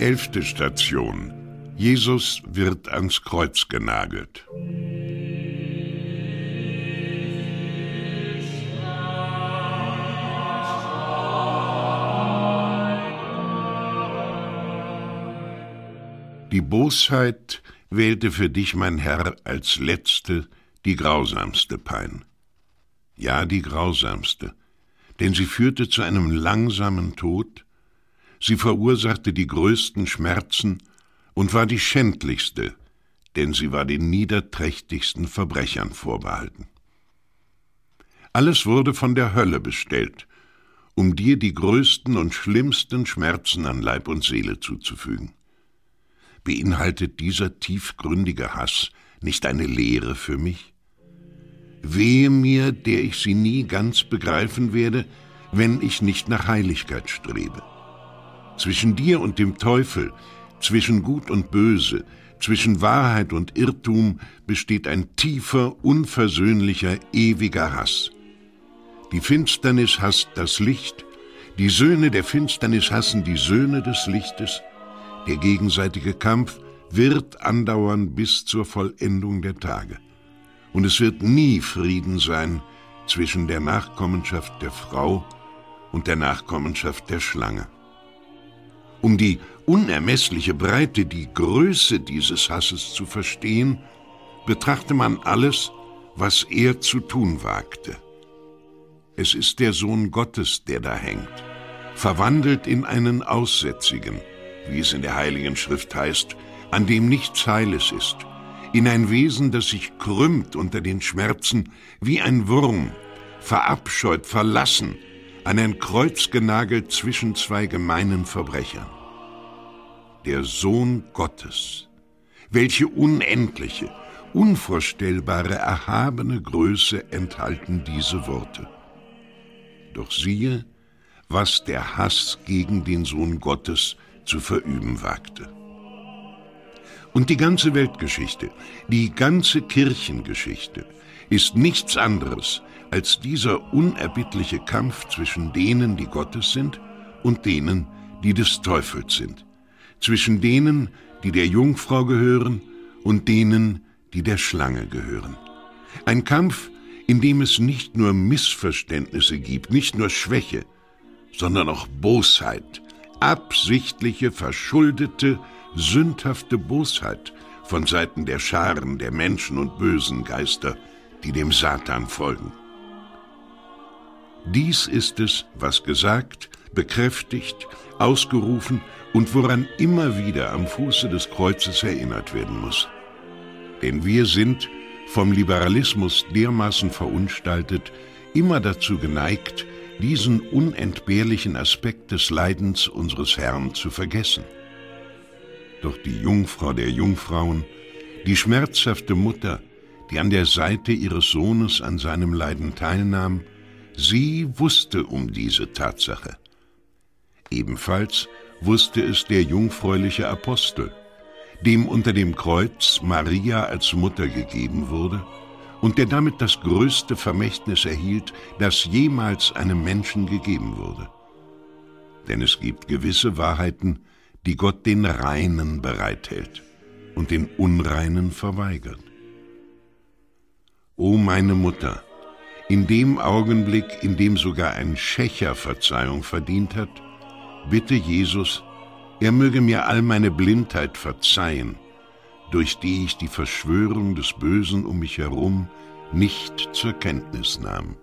Elfte Station. Jesus wird ans Kreuz genagelt. Die Bosheit wählte für dich, mein Herr, als letzte die grausamste Pein. Ja, die grausamste, denn sie führte zu einem langsamen Tod, sie verursachte die größten Schmerzen und war die schändlichste, denn sie war den niederträchtigsten Verbrechern vorbehalten. Alles wurde von der Hölle bestellt, um dir die größten und schlimmsten Schmerzen an Leib und Seele zuzufügen. Beinhaltet dieser tiefgründige Hass nicht eine Lehre für mich? Wehe mir, der ich sie nie ganz begreifen werde, wenn ich nicht nach Heiligkeit strebe. Zwischen dir und dem Teufel, zwischen Gut und Böse, zwischen Wahrheit und Irrtum besteht ein tiefer, unversöhnlicher, ewiger Hass. Die Finsternis hasst das Licht, die Söhne der Finsternis hassen die Söhne des Lichtes, der gegenseitige Kampf wird andauern bis zur Vollendung der Tage. Und es wird nie Frieden sein zwischen der Nachkommenschaft der Frau und der Nachkommenschaft der Schlange. Um die unermessliche Breite, die Größe dieses Hasses zu verstehen, betrachte man alles, was er zu tun wagte. Es ist der Sohn Gottes, der da hängt, verwandelt in einen Aussätzigen, wie es in der Heiligen Schrift heißt, an dem nichts Heiles ist, in ein Wesen, das sich krümmt unter den Schmerzen, wie ein Wurm, verabscheut, verlassen, an ein Kreuz genagelt zwischen zwei gemeinen Verbrechern. Der Sohn Gottes. Welche unendliche, unvorstellbare, erhabene Größe enthalten diese Worte. Doch siehe, was der Hass gegen den Sohn Gottes zu verüben wagte. Und die ganze Weltgeschichte, die ganze Kirchengeschichte ist nichts anderes als dieser unerbittliche Kampf zwischen denen, die Gottes sind, und denen, die des Teufels sind, zwischen denen, die der Jungfrau gehören, und denen, die der Schlange gehören. Ein Kampf, in dem es nicht nur Missverständnisse gibt, nicht nur Schwäche, sondern auch Bosheit, absichtliche, verschuldete, sündhafte Bosheit von Seiten der Scharen der Menschen und bösen Geister, die dem Satan folgen. Dies ist es, was gesagt, bekräftigt, ausgerufen und woran immer wieder am Fuße des Kreuzes erinnert werden muss. Denn wir sind, vom Liberalismus dermaßen verunstaltet, immer dazu geneigt, diesen unentbehrlichen Aspekt des Leidens unseres Herrn zu vergessen. Doch die Jungfrau der Jungfrauen, die schmerzhafte Mutter, die an der Seite ihres Sohnes an seinem Leiden teilnahm, sie wusste um diese Tatsache. Ebenfalls wusste es der jungfräuliche Apostel, dem unter dem Kreuz Maria als Mutter gegeben wurde und der damit das größte Vermächtnis erhielt, das jemals einem Menschen gegeben wurde. Denn es gibt gewisse Wahrheiten, die Gott den Reinen bereithält und den Unreinen verweigert. O meine Mutter, in dem Augenblick, in dem sogar ein Schächer Verzeihung verdient hat, bitte Jesus, er möge mir all meine Blindheit verzeihen, durch die ich die Verschwörung des Bösen um mich herum nicht zur Kenntnis nahm.